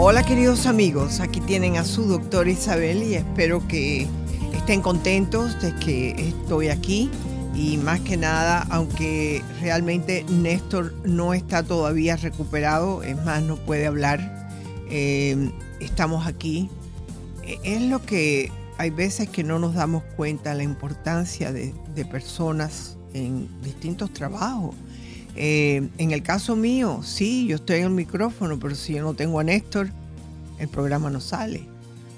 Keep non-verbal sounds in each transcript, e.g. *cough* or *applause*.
Hola queridos amigos, aquí tienen a su doctora Isabel y espero que estén contentos de que estoy aquí y más que nada, aunque realmente Néstor no está todavía recuperado, es más, no puede hablar, eh, estamos aquí. E, es lo que hay veces que no nos damos cuenta la importancia de, personas en distintos trabajos. Eh, en el caso mío, sí, yo estoy en el micrófono, pero si yo no tengo a Néstor, el programa no sale.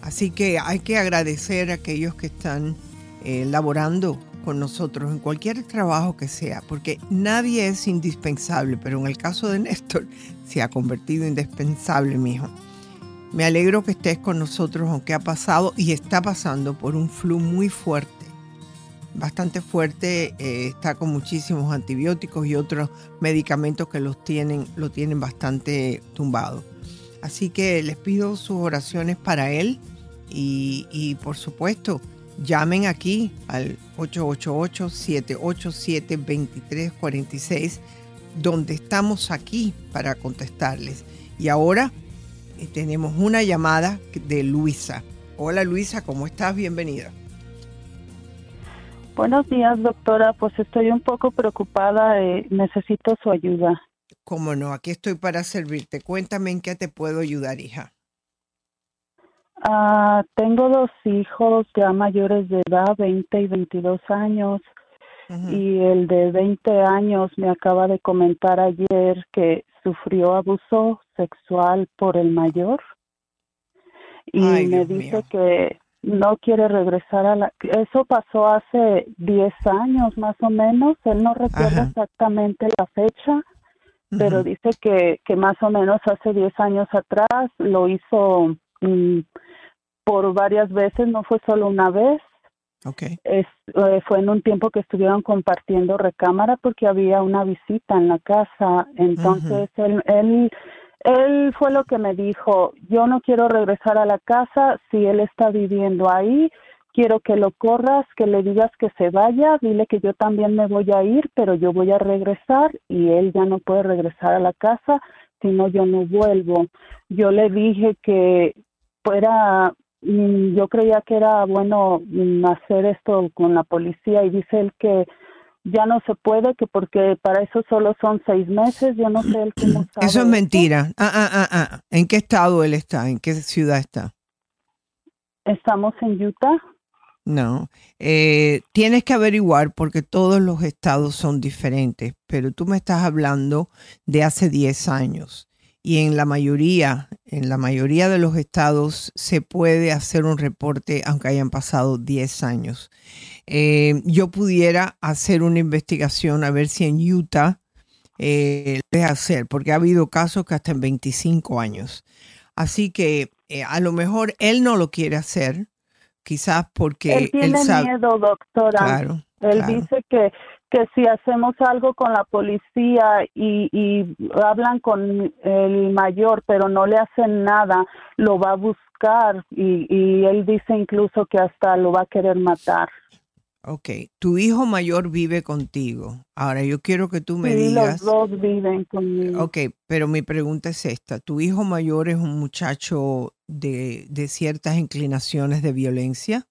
Así que hay que agradecer a aquellos que están eh, laborando con nosotros en cualquier trabajo que sea, porque nadie es indispensable, pero en el caso de Néstor *laughs* se ha convertido indispensable, mijo. Me alegro que estés con nosotros, aunque ha pasado y está pasando por un flu muy fuerte, bastante fuerte, eh, está con muchísimos antibióticos y otros medicamentos que los tienen, lo tienen bastante tumbado. Así que les pido sus oraciones para él y, por supuesto, llamen aquí al 888-787-2346, donde estamos aquí para contestarles. Y ahora eh, tenemos una llamada de Luisa. Hola Luisa, ¿cómo estás? Bienvenida. Buenos días, doctora. Pues estoy un poco preocupada. Eh, necesito su ayuda. Cómo no, aquí estoy para servirte. Cuéntame en qué te puedo ayudar, hija. Ah, tengo dos hijos ya mayores de edad, 20 y 22 años. Y el de 20 años me acaba de comentar ayer que sufrió abuso sexual por el mayor. Y me dice que no quiere regresar a la... Eso pasó hace 10 años más o menos. Él no recuerda exactamente la fecha pero dice que, que más o menos hace 10 años atrás lo hizo mm, por varias veces, no fue solo una vez. Okay. Es, eh, fue en un tiempo que estuvieron compartiendo recámara porque había una visita en la casa. Entonces él, él, él fue lo que me dijo, yo no quiero regresar a la casa si él está viviendo ahí quiero que lo corras, que le digas que se vaya, dile que yo también me voy a ir, pero yo voy a regresar y él ya no puede regresar a la casa, si no yo no vuelvo. Yo le dije que fuera, mm, yo creía que era bueno mm, hacer esto con la policía y dice él que ya no se puede, que porque para eso solo son seis meses, yo no sé él cómo *clears throat* sabe Eso es mentira. Ah, ah, ah, ah. ¿En qué estado él está? ¿En qué ciudad está? Estamos en Utah. No, eh, tienes que averiguar porque todos los estados son diferentes, pero tú me estás hablando de hace 10 años y en la mayoría, en la mayoría de los estados se puede hacer un reporte aunque hayan pasado 10 años. Eh, yo pudiera hacer una investigación a ver si en Utah eh, puede hacer, porque ha habido casos que hasta en 25 años. Así que eh, a lo mejor él no lo quiere hacer quizás porque él tiene miedo, doctora. él dice que que si hacemos algo con la policía y, y hablan con el mayor, pero no le hacen nada, lo va a buscar y, y él dice incluso que hasta lo va a querer matar. Ok, tu hijo mayor vive contigo. Ahora yo quiero que tú me sí, digas. Los dos viven conmigo. Ok, pero mi pregunta es esta: ¿Tu hijo mayor es un muchacho de, de ciertas inclinaciones de violencia?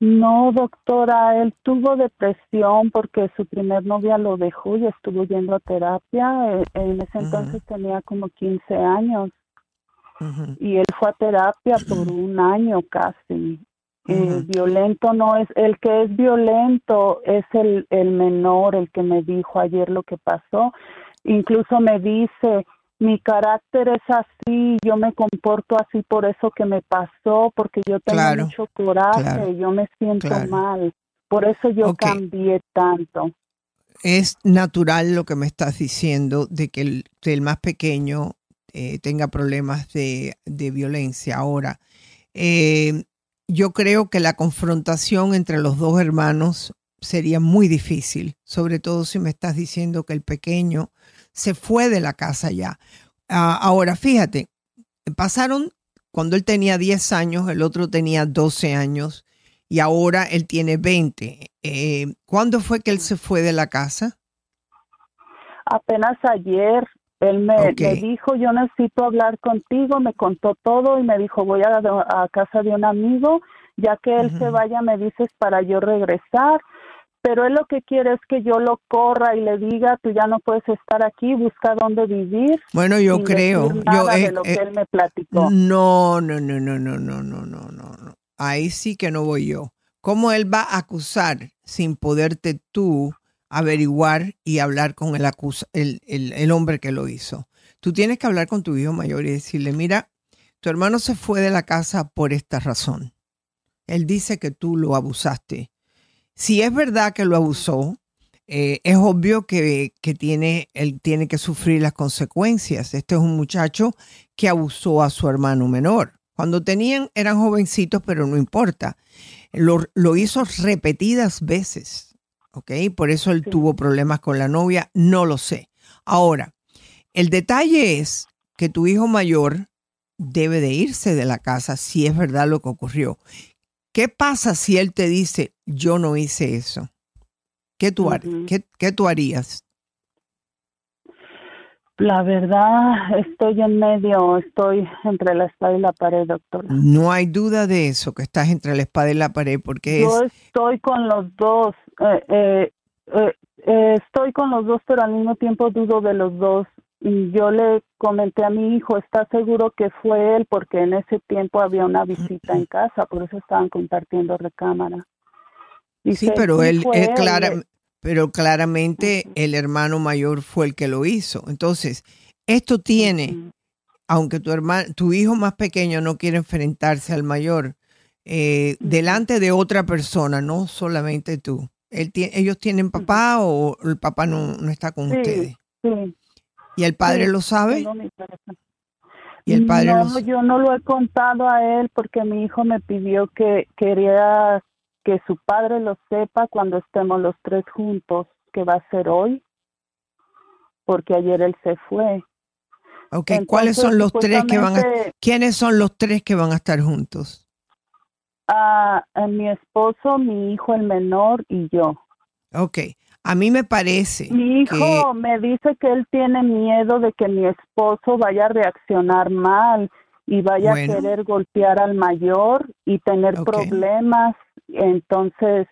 No, doctora, él tuvo depresión porque su primer novia lo dejó y estuvo yendo a terapia. E, en ese entonces tenía como 15 años. Y él fue a terapia *clears throat* por un año casi eh, violento no es, el que es violento es el, el menor, el que me dijo ayer lo que pasó. Incluso me dice, mi carácter es así, yo me comporto así por eso que me pasó, porque yo tengo mucho coraje, yo me siento mal. Por eso yo cambié tanto. es natural lo que me estás diciendo de que el, más pequeño eh, tenga problemas de, violencia. Ahora, eh, yo creo que la confrontación entre los dos hermanos sería muy difícil, sobre todo si me estás diciendo que el pequeño se fue de la casa ya. Ah, ahora, fíjate, pasaron cuando él tenía 10 años, el otro tenía 12 años y ahora él tiene 20. Eh, ¿Cuándo fue que él se fue de la casa? Apenas ayer. Él me, dijo, yo necesito hablar contigo, me contó todo y me dijo, voy a, a casa de un amigo, ya que él se vaya, me dices para yo regresar pero él lo que quiere es que yo lo corra y le diga, tú ya no puedes estar aquí, busca dónde vivir. Bueno, yo creo, yo eh, lo que eh, él me platicó. No, no, no, no, no, no, no, no, no. Ahí sí que no voy yo. ¿Cómo él va a acusar sin poderte tú averiguar y hablar con el, acusa, el, el, el hombre que lo hizo? Tú tienes que hablar con tu hijo mayor y decirle, mira, tu hermano se fue de la casa por esta razón. Él dice que tú lo abusaste si es verdad que lo abusó, eh, es obvio que, tiene, él tiene que sufrir las consecuencias. Este es un muchacho que abusó a su hermano menor. Cuando tenían, eran jovencitos, pero no importa. Lo, hizo repetidas veces, ¿ok? Por eso él tuvo problemas con la novia, no lo sé. Ahora, el detalle es que tu hijo mayor debe de irse de la casa si es verdad lo que ocurrió. ¿Qué pasa si él te dice, yo no hice eso? ¿Qué tú, ¿qué, tú harías? La verdad, estoy en medio, estoy entre la espada y la pared, doctor. No hay duda de eso, que estás entre la espada y la pared, porque Yo estoy con los dos, eh, eh, eh, estoy con los dos, pero al mismo tiempo dudo de los dos y yo le comenté a mi hijo, ¿está seguro que fue él? Porque en ese tiempo había una visita en casa, por eso estaban compartiendo recámara. sí, pero él, pero claramente el hermano mayor fue el que lo hizo. Entonces, esto tiene, aunque tu hermano, tu hijo más pequeño no quiere enfrentarse al mayor, eh, delante de otra persona, no solamente tú. Él ¿Ellos tienen papá o el papá no, no está con ustedes? Sí, ¿Y el padre lo sabe? ¿Y el padre no, yo no lo he contado a él porque mi hijo me pidió que quería que su padre lo sepa cuando estemos los tres juntos, que va a ser hoy, porque ayer él se fue. Ok, ¿cuáles son los tres que van a, quiénes son los tres que van a estar juntos? Ah, mi esposo, mi hijo el menor y yo. Ok, a mí me parece. Mi hijo me dice que él tiene miedo de que mi esposo vaya a reaccionar mal y vaya a querer golpear al mayor y tener problemas. Entonces,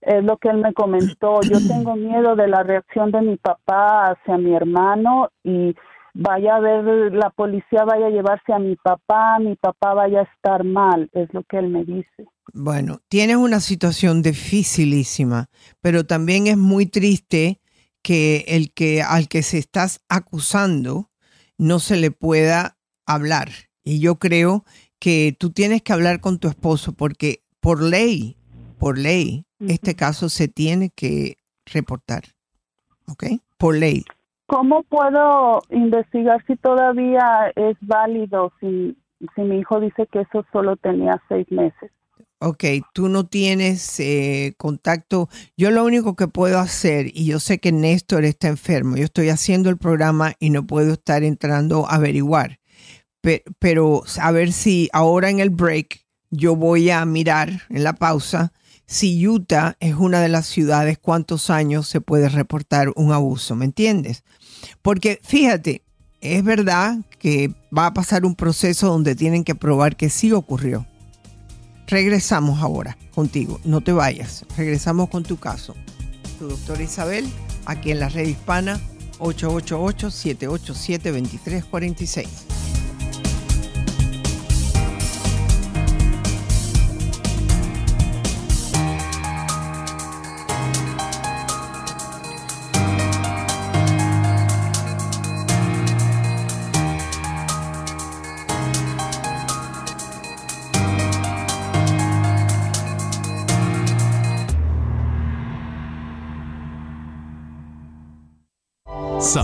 es lo que él me comentó. Yo *clears throat* tengo miedo de la reacción de mi papá hacia mi hermano y vaya a ver, la policía vaya a llevarse a mi papá, mi papá vaya a estar mal, es lo que él me dice. Bueno, tienes una situación dificilísima, pero también es muy triste que el que al que se estás acusando no se le pueda hablar. Y yo creo que tú tienes que hablar con tu esposo porque por ley, por ley, este caso se tiene que reportar. ¿Ok? Por ley. ¿Cómo puedo investigar si todavía es válido si, si mi hijo dice que eso solo tenía seis meses? Ok, tú no tienes eh, contacto. Yo lo único que puedo hacer, y yo sé que Néstor está enfermo, yo estoy haciendo el programa y no puedo estar entrando a averiguar, pero, pero a ver si ahora en el break yo voy a mirar en la pausa si Utah es una de las ciudades, cuántos años se puede reportar un abuso, ¿me entiendes? Porque fíjate, es verdad que va a pasar un proceso donde tienen que probar que sí ocurrió. Regresamos ahora contigo, no te vayas, regresamos con tu caso. Tu doctora Isabel, aquí en la red hispana 888-787-2346.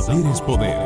Saber es poder.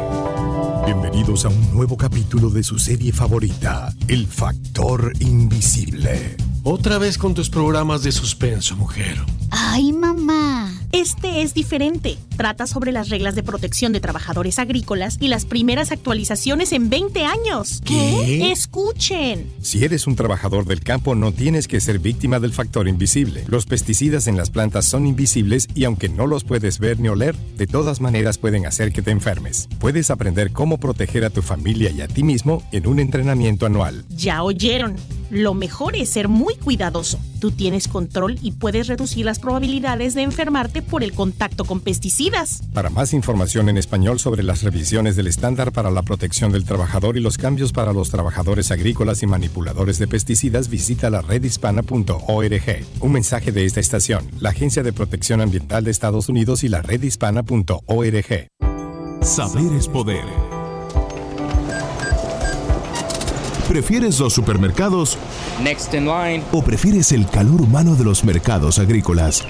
Bienvenidos a un nuevo capítulo de su serie favorita, El Factor Invisible. Otra vez con tus programas de suspenso, mujer. Ay, mamá. Este es diferente. Trata sobre las reglas de protección de trabajadores agrícolas y las primeras actualizaciones en 20 años. ¿Qué? Escuchen. Si eres un trabajador del campo, no tienes que ser víctima del factor invisible. Los pesticidas en las plantas son invisibles y aunque no los puedes ver ni oler, de todas maneras pueden hacer que te enfermes. Puedes aprender cómo proteger a tu familia y a ti mismo en un entrenamiento anual. Ya oyeron. Lo mejor es ser muy cuidadoso. Tú tienes control y puedes reducir las probabilidades de enfermarte por el contacto con pesticidas. Para más información en español sobre las revisiones del estándar para la protección del trabajador y los cambios para los trabajadores agrícolas y manipuladores de pesticidas, visita la redhispana.org. Un mensaje de esta estación, la Agencia de Protección Ambiental de Estados Unidos y la redhispana.org. Saber es poder. ¿Prefieres los supermercados? Next in line. ¿O prefieres el calor humano de los mercados agrícolas?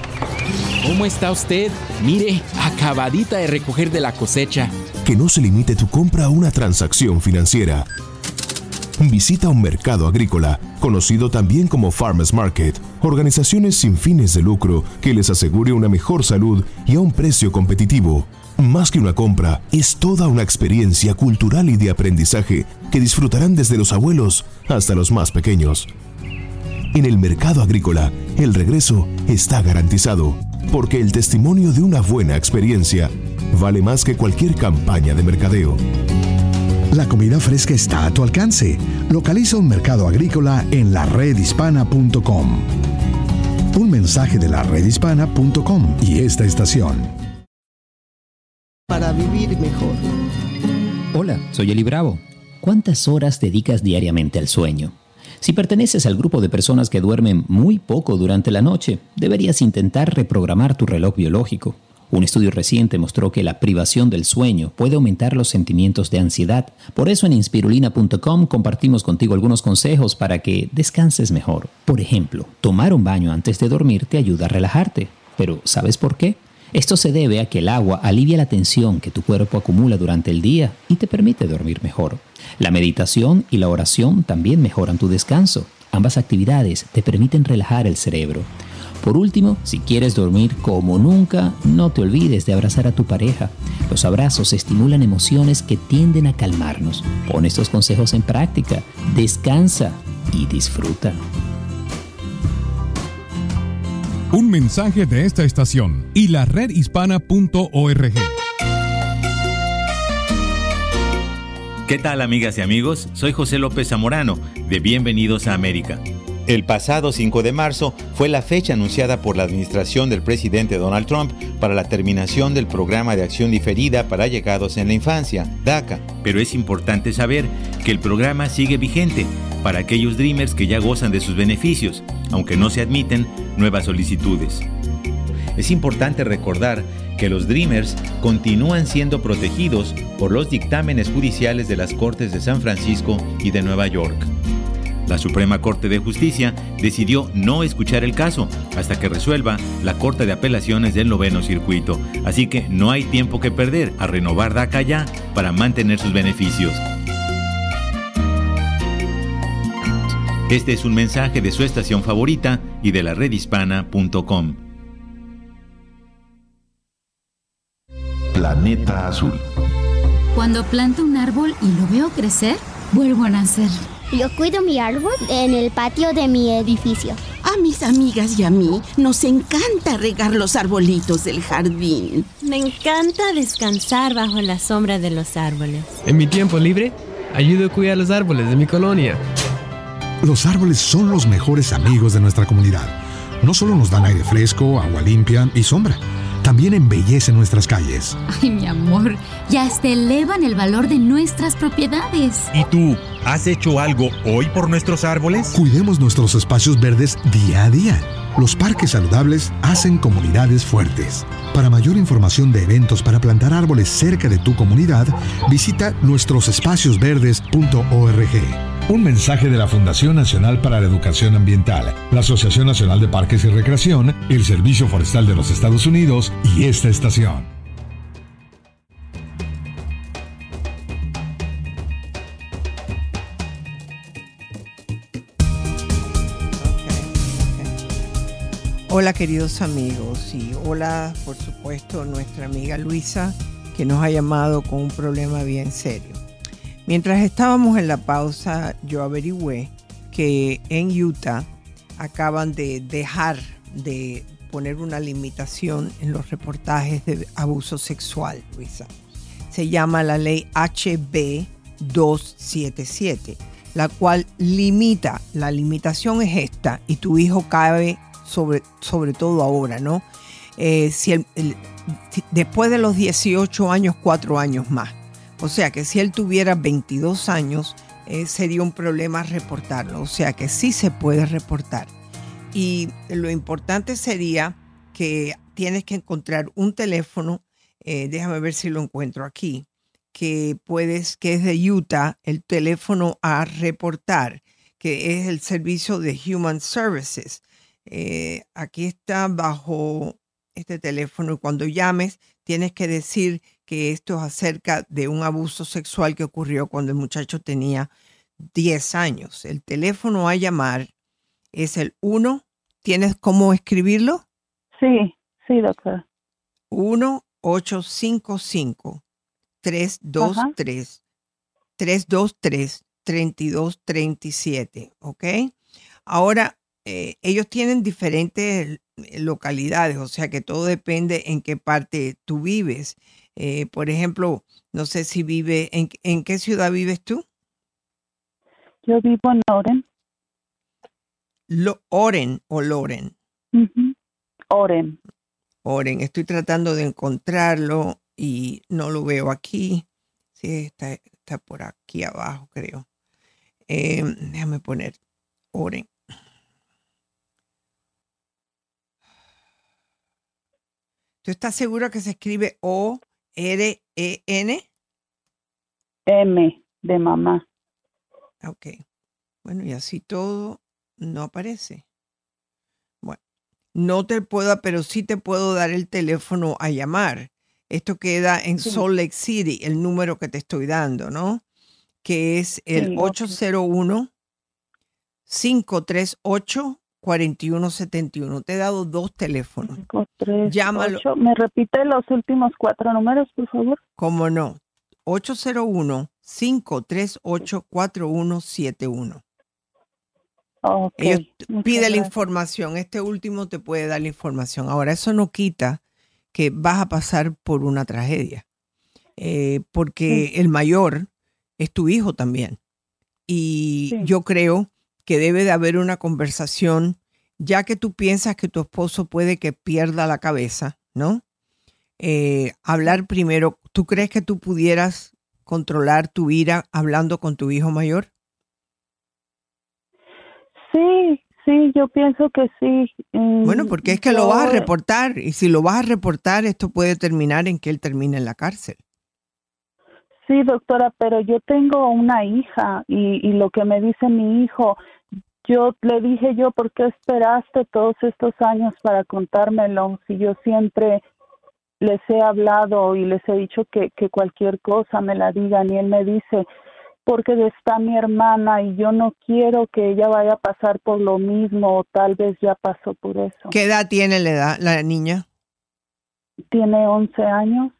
¿Cómo está usted? Mire, acabadita de recoger de la cosecha. Que no se limite tu compra a una transacción financiera. Visita un mercado agrícola, conocido también como Farmers Market, organizaciones sin fines de lucro que les asegure una mejor salud y a un precio competitivo. Más que una compra, es toda una experiencia cultural y de aprendizaje que disfrutarán desde los abuelos hasta los más pequeños. En el mercado agrícola, el regreso está garantizado, porque el testimonio de una buena experiencia vale más que cualquier campaña de mercadeo. La comida fresca está a tu alcance. Localiza un mercado agrícola en la redhispana.com. Un mensaje de la redhispana.com y esta estación para vivir mejor. Hola, soy Eli Bravo. ¿Cuántas horas dedicas diariamente al sueño? Si perteneces al grupo de personas que duermen muy poco durante la noche, deberías intentar reprogramar tu reloj biológico. Un estudio reciente mostró que la privación del sueño puede aumentar los sentimientos de ansiedad. Por eso en inspirulina.com compartimos contigo algunos consejos para que descanses mejor. Por ejemplo, tomar un baño antes de dormir te ayuda a relajarte. Pero ¿sabes por qué? Esto se debe a que el agua alivia la tensión que tu cuerpo acumula durante el día y te permite dormir mejor. La meditación y la oración también mejoran tu descanso. Ambas actividades te permiten relajar el cerebro. Por último, si quieres dormir como nunca, no te olvides de abrazar a tu pareja. Los abrazos estimulan emociones que tienden a calmarnos. Pon estos consejos en práctica, descansa y disfruta. Un mensaje de esta estación y la redhispana.org. ¿Qué tal amigas y amigos? Soy José López Zamorano de Bienvenidos a América. El pasado 5 de marzo fue la fecha anunciada por la administración del presidente Donald Trump para la terminación del programa de acción diferida para llegados en la infancia, DACA. Pero es importante saber que el programa sigue vigente para aquellos Dreamers que ya gozan de sus beneficios, aunque no se admiten nuevas solicitudes. Es importante recordar que los Dreamers continúan siendo protegidos por los dictámenes judiciales de las Cortes de San Francisco y de Nueva York. La Suprema Corte de Justicia decidió no escuchar el caso hasta que resuelva la Corte de Apelaciones del Noveno Circuito, así que no hay tiempo que perder a renovar DACA ya para mantener sus beneficios. Este es un mensaje de su estación favorita y de la redhispana.com. Planeta Azul. Cuando planto un árbol y lo veo crecer, vuelvo a nacer. Yo cuido mi árbol en el patio de mi edificio. A mis amigas y a mí nos encanta regar los arbolitos del jardín. Me encanta descansar bajo la sombra de los árboles. En mi tiempo libre, ayudo a cuidar los árboles de mi colonia. Los árboles son los mejores amigos de nuestra comunidad. No solo nos dan aire fresco, agua limpia y sombra, también embellecen nuestras calles. Ay, mi amor, ya hasta elevan el valor de nuestras propiedades. ¿Y tú, has hecho algo hoy por nuestros árboles? Cuidemos nuestros espacios verdes día a día. Los parques saludables hacen comunidades fuertes. Para mayor información de eventos para plantar árboles cerca de tu comunidad, visita nuestrosespaciosverdes.org. Un mensaje de la Fundación Nacional para la Educación Ambiental, la Asociación Nacional de Parques y Recreación, el Servicio Forestal de los Estados Unidos y esta estación. Hola queridos amigos y hola por supuesto nuestra amiga Luisa que nos ha llamado con un problema bien serio. Mientras estábamos en la pausa yo averigüé que en Utah acaban de dejar de poner una limitación en los reportajes de abuso sexual, Luisa. Se llama la ley HB 277, la cual limita, la limitación es esta, y tu hijo cabe sobre, sobre todo ahora, ¿no? Eh, si después de los 18 años, 4 años más. O sea que si él tuviera 22 años, eh, sería un problema reportarlo. O sea que sí se puede reportar. Y lo importante sería que tienes que encontrar un teléfono, eh, déjame ver si lo encuentro aquí, que puedes, que es de Utah, el teléfono a reportar, que es el servicio de Human Services. Eh, aquí está bajo este teléfono y cuando llames tienes que decir que esto es acerca de un abuso sexual que ocurrió cuando el muchacho tenía 10 años. El teléfono a llamar es el 1. ¿Tienes cómo escribirlo? Sí, sí, doctor. 1-855-323. 323-3237, ¿ok? Ahora, eh, ellos tienen diferentes localidades, o sea que todo depende en qué parte tú vives. Eh, por ejemplo, no sé si vive, ¿en, ¿en qué ciudad vives tú? Yo vivo en Oren. Lo, Oren o Loren. Oren. Oren. Estoy tratando de encontrarlo y no lo veo aquí. Sí, está, está por aquí abajo, creo. Eh, déjame poner Oren. ¿Tú estás seguro que se escribe O-R-E-N? M de mamá. Ok. Bueno, y así todo no aparece. Bueno, no te puedo, pero sí te puedo dar el teléfono a llamar. Esto queda en Salt Lake City, el número que te estoy dando, ¿no? Que es el 801 538 4171. Te he dado dos teléfonos. Llámalo. ¿Me repite los últimos cuatro números, por favor? ¿Cómo no? 801-538-4171. Okay. Ellos pide la información. Este último te puede dar la información. Ahora, eso no quita que vas a pasar por una tragedia. Eh, porque el mayor es tu hijo también. Y yo creo que debe de haber una conversación, ya que tú piensas que tu esposo puede que pierda la cabeza, ¿no? Eh, hablar primero, ¿tú crees que tú pudieras controlar tu ira hablando con tu hijo mayor? Sí, sí, yo pienso que sí. Mm, bueno, porque es que lo vas a reportar y si lo vas a reportar, esto puede terminar en que él termine en la cárcel. Sí, doctora, pero yo tengo una hija y, y lo que me dice mi hijo, yo le dije yo, ¿por qué esperaste todos estos años para contármelo? Si yo siempre les he hablado y les he dicho que, que cualquier cosa me la digan y él me dice, porque está mi hermana y yo no quiero que ella vaya a pasar por lo mismo o tal vez ya pasó por eso. ¿Qué edad tiene la, edad, la niña? Tiene 11 años.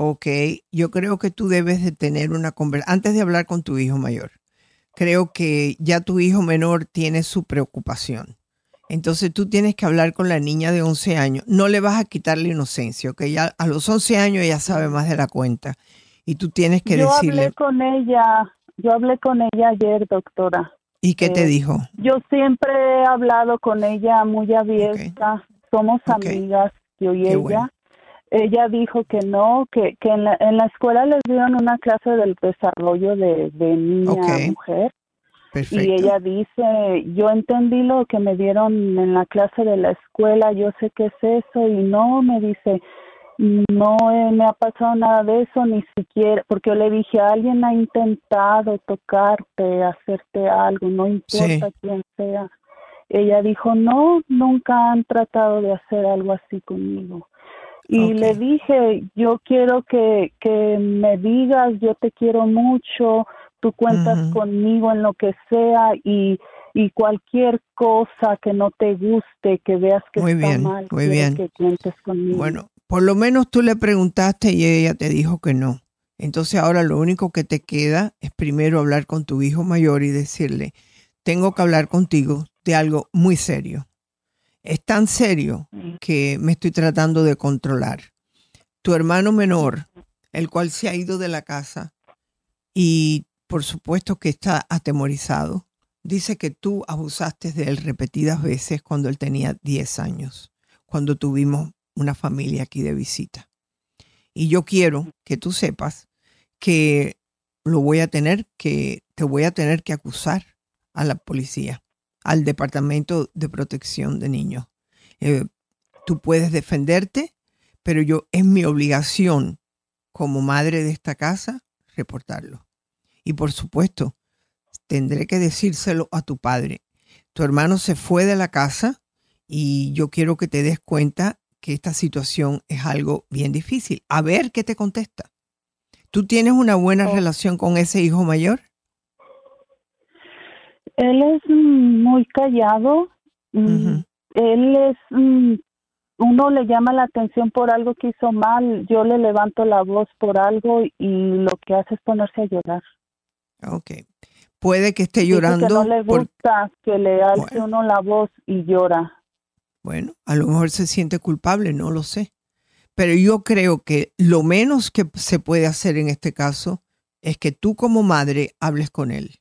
Ok, yo creo que tú debes de tener una conversación, antes de hablar con tu hijo mayor, creo que ya tu hijo menor tiene su preocupación. Entonces tú tienes que hablar con la niña de 11 años. No le vas a quitar la inocencia, que ya a los 11 años ella sabe más de la cuenta. Y tú tienes que yo decirle... Yo hablé con ella, yo hablé con ella ayer, doctora. ¿Y qué te Eh, dijo? Yo siempre he hablado con ella muy abierta. Somos amigas, yo y Qué ella. bueno. Ella dijo que no, que, que en, la, en la escuela les dieron una clase del desarrollo de, de niña a mujer. Perfecto. Y ella dice, yo entendí lo que me dieron en la clase de la escuela, yo sé qué es eso y no, me dice, no eh, me ha pasado nada de eso, ni siquiera, porque yo le dije, alguien ha intentado tocarte, hacerte algo, no importa Sí. quién sea. Ella dijo, no, nunca han tratado de hacer algo así conmigo. Y le dije, yo quiero que, que me digas, yo te quiero mucho, tú cuentas conmigo en lo que sea y, y cualquier cosa que no te guste, que veas que muy está bien, mal, muy bien. que cuentes conmigo. Bueno, por lo menos tú le preguntaste y ella te dijo que no. Entonces ahora lo único que te queda es primero hablar con tu hijo mayor y decirle, tengo que hablar contigo de algo muy serio. Es tan serio que me estoy tratando de controlar. Tu hermano menor, el cual se ha ido de la casa y por supuesto que está atemorizado, dice que tú abusaste de él repetidas veces cuando él tenía 10 años, cuando tuvimos una familia aquí de visita. Y yo quiero que tú sepas que lo voy a tener que, te voy a tener que acusar a la policía, al Departamento de Protección de Niños. Eh, tú puedes defenderte, pero yo es mi obligación como madre de esta casa reportarlo. Y por supuesto, tendré que decírselo a tu padre. Tu hermano se fue de la casa y yo quiero que te des cuenta que esta situación es algo bien difícil. A ver qué te contesta. ¿Tú tienes una buena relación con ese hijo mayor? Él es mm, muy callado. Él es, mm, uno le llama la atención por algo que hizo mal, yo le levanto la voz por algo y lo que hace es ponerse a llorar. Ok. Puede que esté Dice llorando. que no le por- gusta que le alce uno la voz y llora. Bueno, a lo mejor se siente culpable, no lo sé. Pero yo creo que lo menos que se puede hacer en este caso es que tú como madre hables con él.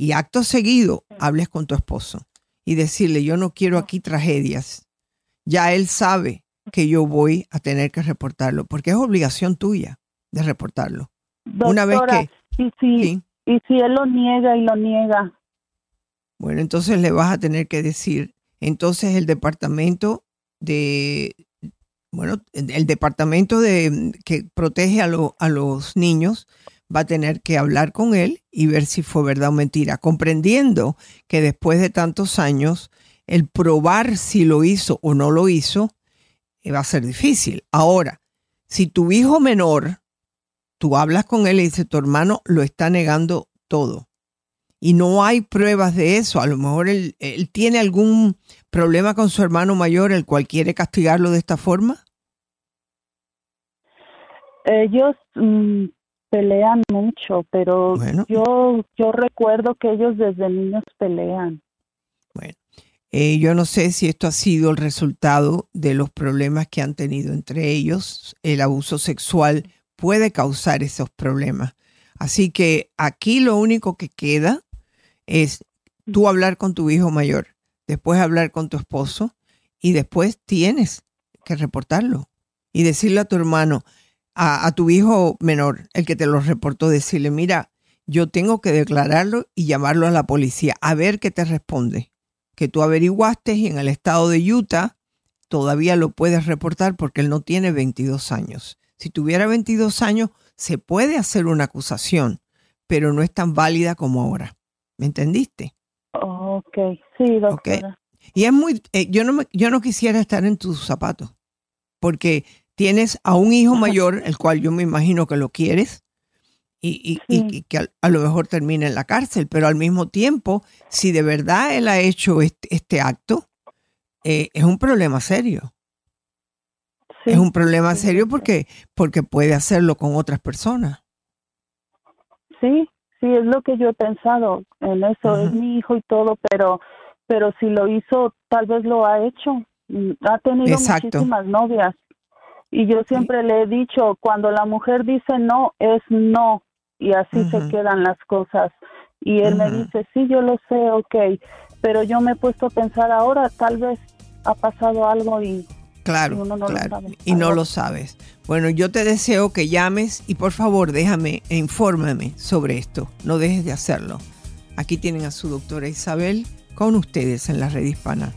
Y acto seguido hables con tu esposo y decirle, yo no quiero aquí tragedias. Ya él sabe que yo voy a tener que reportarlo, porque es obligación tuya de reportarlo. Una vez Doctora, que... Y si, y si él lo niega y lo niega, Bueno, entonces le vas a tener que decir, entonces el departamento de, bueno, el departamento de que protege a, lo- a los niños va a tener que hablar con él y ver si fue verdad o mentira, comprendiendo que después de tantos años, el probar si lo hizo o no lo hizo eh, va a ser difícil. Ahora, si tu hijo menor, tú hablas con él y dices, tu hermano lo está negando todo y no hay pruebas de eso. A lo mejor él, tiene algún problema con su hermano mayor, el cual quiere castigarlo de esta forma. ellos mm, pelean mucho, pero yo yo recuerdo que ellos desde niños pelean. Eh, yo no sé si esto ha sido el resultado de los problemas que han tenido entre ellos. El abuso sexual puede causar esos problemas. Así que aquí lo único que queda es tú hablar con tu hijo mayor, después hablar con tu esposo y después tienes que reportarlo y decirle a tu hermano, a, a tu hijo menor, el que te lo reportó, decirle, mira, yo tengo que declararlo y llamarlo a la policía a ver qué te responde. Que tú averiguaste y en el estado de Utah todavía lo puedes reportar porque él no tiene 22 años. Si tuviera 22 años, se puede hacer una acusación, pero no es tan válida como ahora. ¿Me entendiste? Ok, sí, doctora. Y es muy, eh, yo, no me- yo no quisiera estar en tus zapatos, porque tienes a un hijo mayor, el cual yo me imagino que lo quieres, y, y- y- y que a, lo mejor termina en la cárcel, pero al mismo tiempo, si de verdad él ha hecho este, este acto, eh, es un problema serio. es un problema serio porque, porque puede hacerlo con otras personas. Sí, sí, es lo que yo he pensado en eso. Es mi hijo y todo, pero, pero si lo hizo, tal vez lo ha hecho. Mm, Ha tenido Exacto. muchísimas novias. Y yo siempre le he dicho, cuando la mujer dice no, es no. Y así se quedan las cosas. Y él me dice, sí, yo lo sé, ok. Pero yo me he puesto a pensar ahora, tal vez ha pasado algo y Claro, y uno no lo sabe. y no lo sabes. Bueno, yo te deseo que llames y por favor déjame e infórmame sobre esto. No dejes de hacerlo. Aquí tienen a su doctora Isabel con ustedes en la red hispana.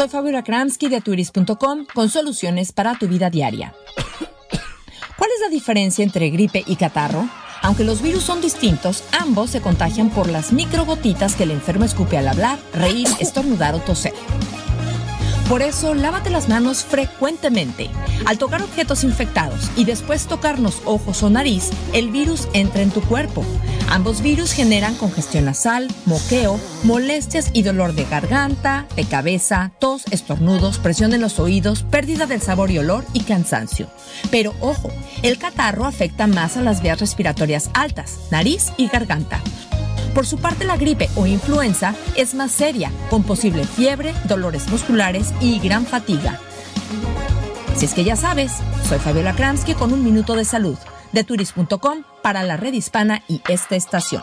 Soy Fabiola Kramsky de turis.com con soluciones para tu vida diaria. ¿Cuál es la diferencia entre gripe y catarro? Aunque los virus son distintos, ambos se contagian por las microgotitas que el enfermo escupe al hablar, reír, estornudar o toser. Por eso, lávate las manos frecuentemente. Al tocar objetos infectados y después tocarnos ojos o nariz, el virus entra en tu cuerpo. Ambos virus generan congestión nasal, moqueo, molestias y dolor de garganta, de cabeza, tos, estornudos, presión en los oídos, pérdida del sabor y olor y cansancio. Pero ojo, el catarro afecta más a las vías respiratorias altas, nariz y garganta. Por su parte, la gripe o influenza es más seria, con posible fiebre, dolores musculares y gran fatiga. Si es que ya sabes, soy Fabiola Kramsky con un minuto de salud de turis.com para la red hispana y esta estación.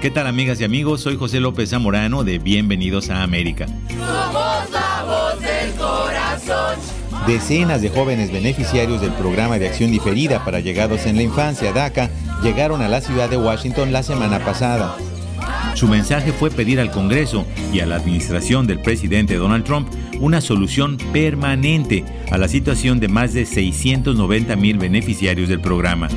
¿Qué tal amigas y amigos? Soy José López Zamorano de Bienvenidos a América. Decenas de jóvenes beneficiarios del programa de acción diferida para llegados en la infancia DACA llegaron a la ciudad de Washington la semana pasada. Su mensaje fue pedir al Congreso y a la administración del presidente Donald Trump una solución permanente a la situación de más de 690 mil beneficiarios del programa.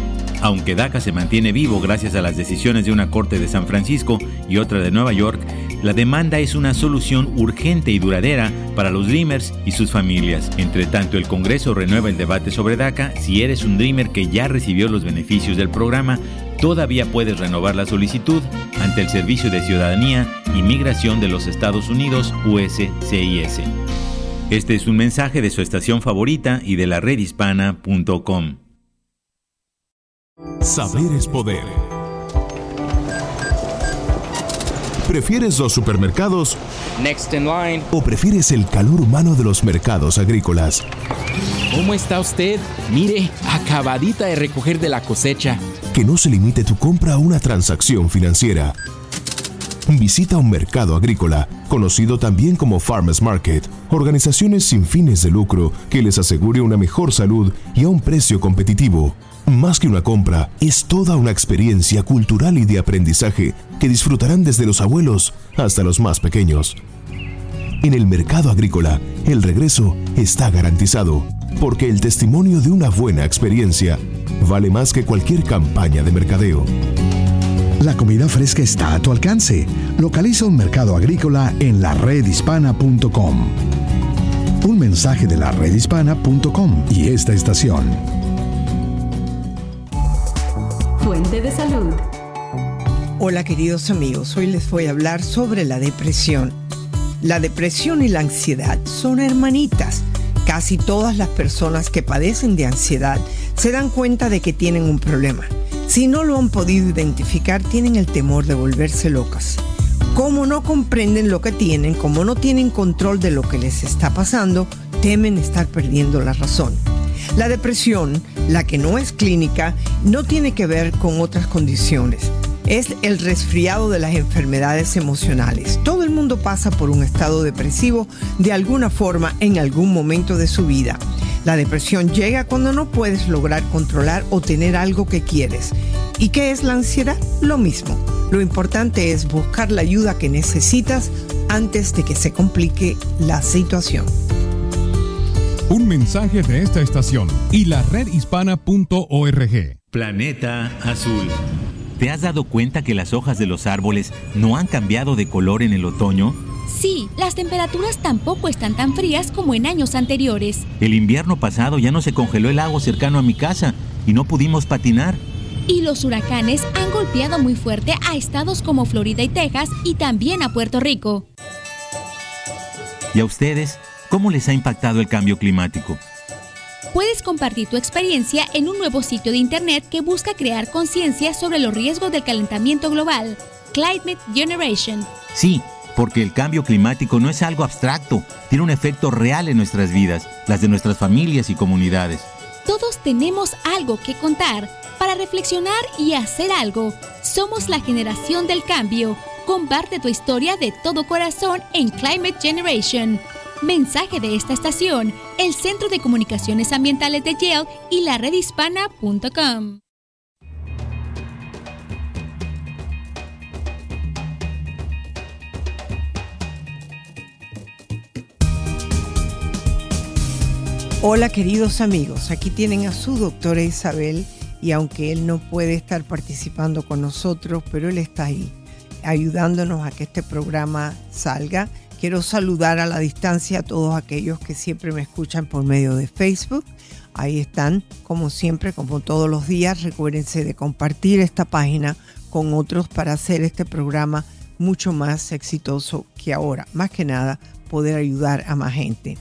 Aunque DACA se mantiene vivo gracias a las decisiones de una corte de San Francisco y otra de Nueva York, la demanda es una solución urgente y duradera para los Dreamers y sus familias. Entre tanto, el Congreso renueva el debate sobre DACA. Si eres un Dreamer que ya recibió los beneficios del programa, todavía puedes renovar la solicitud ante el Servicio de Ciudadanía y Migración de los Estados Unidos, USCIS. Este es un mensaje de su estación favorita y de la redhispana.com. Saber es poder. ¿Prefieres los supermercados? Next in line. ¿O prefieres el calor humano de los mercados agrícolas? ¿Cómo está usted? Mire, acabadita de recoger de la cosecha. Que no se limite tu compra a una transacción financiera. Visita un mercado agrícola, conocido también como Farmers Market, organizaciones sin fines de lucro que les asegure una mejor salud y a un precio competitivo. Más que una compra, es toda una experiencia cultural y de aprendizaje que disfrutarán desde los abuelos hasta los más pequeños. En el mercado agrícola, el regreso está garantizado, porque el testimonio de una buena experiencia vale más que cualquier campaña de mercadeo. La comida fresca está a tu alcance. Localiza un mercado agrícola en la redhispana.com. Un mensaje de la redhispana.com y esta estación. Fuente de salud. Hola queridos amigos, hoy les voy a hablar sobre la depresión. La depresión y la ansiedad son hermanitas. Casi todas las personas que padecen de ansiedad se dan cuenta de que tienen un problema. Si no lo han podido identificar, tienen el temor de volverse locas. Como no comprenden lo que tienen, como no tienen control de lo que les está pasando, temen estar perdiendo la razón. La depresión, la que no es clínica, no tiene que ver con otras condiciones. Es el resfriado de las enfermedades emocionales. Todo el mundo pasa por un estado depresivo de alguna forma en algún momento de su vida. La depresión llega cuando no puedes lograr controlar o tener algo que quieres. ¿Y qué es la ansiedad? Lo mismo. Lo importante es buscar la ayuda que necesitas antes de que se complique la situación. Un mensaje de esta estación y la redhispana.org. Planeta Azul. ¿Te has dado cuenta que las hojas de los árboles no han cambiado de color en el otoño? Sí, las temperaturas tampoco están tan frías como en años anteriores. El invierno pasado ya no se congeló el lago cercano a mi casa y no pudimos patinar. Y los huracanes han golpeado muy fuerte a estados como Florida y Texas y también a Puerto Rico. ¿Y a ustedes? ¿Cómo les ha impactado el cambio climático? Puedes compartir tu experiencia en un nuevo sitio de internet que busca crear conciencia sobre los riesgos del calentamiento global, Climate Generation. Sí, porque el cambio climático no es algo abstracto, tiene un efecto real en nuestras vidas, las de nuestras familias y comunidades. Todos tenemos algo que contar para reflexionar y hacer algo. Somos la generación del cambio. Comparte tu historia de todo corazón en Climate Generation. Mensaje de esta estación, el Centro de Comunicaciones Ambientales de Yale y la redhispana.com. Hola queridos amigos, aquí tienen a su doctora Isabel y aunque él no puede estar participando con nosotros, pero él está ahí ayudándonos a que este programa salga Quiero saludar a la distancia a todos aquellos que siempre me escuchan por medio de Facebook. Ahí están, como siempre, como todos los días. Recuérdense de compartir esta página con otros para hacer este programa mucho más exitoso que ahora. Más que nada, poder ayudar a más gente.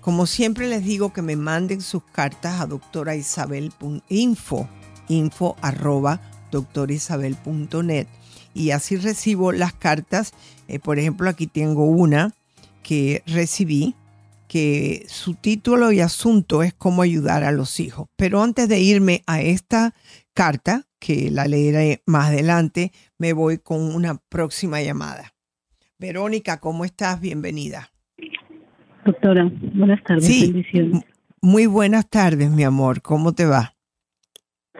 Como siempre les digo que me manden sus cartas a doctoraisabel.info, info arroba doctorisabel.net y así recibo las cartas. Eh, por ejemplo, aquí tengo una que recibí que su título y asunto es cómo ayudar a los hijos. Pero antes de irme a esta carta, que la leeré más adelante, me voy con una próxima llamada. Verónica, ¿cómo estás? Bienvenida. Doctora, buenas tardes. Sí, muy buenas tardes, mi amor. ¿Cómo te va?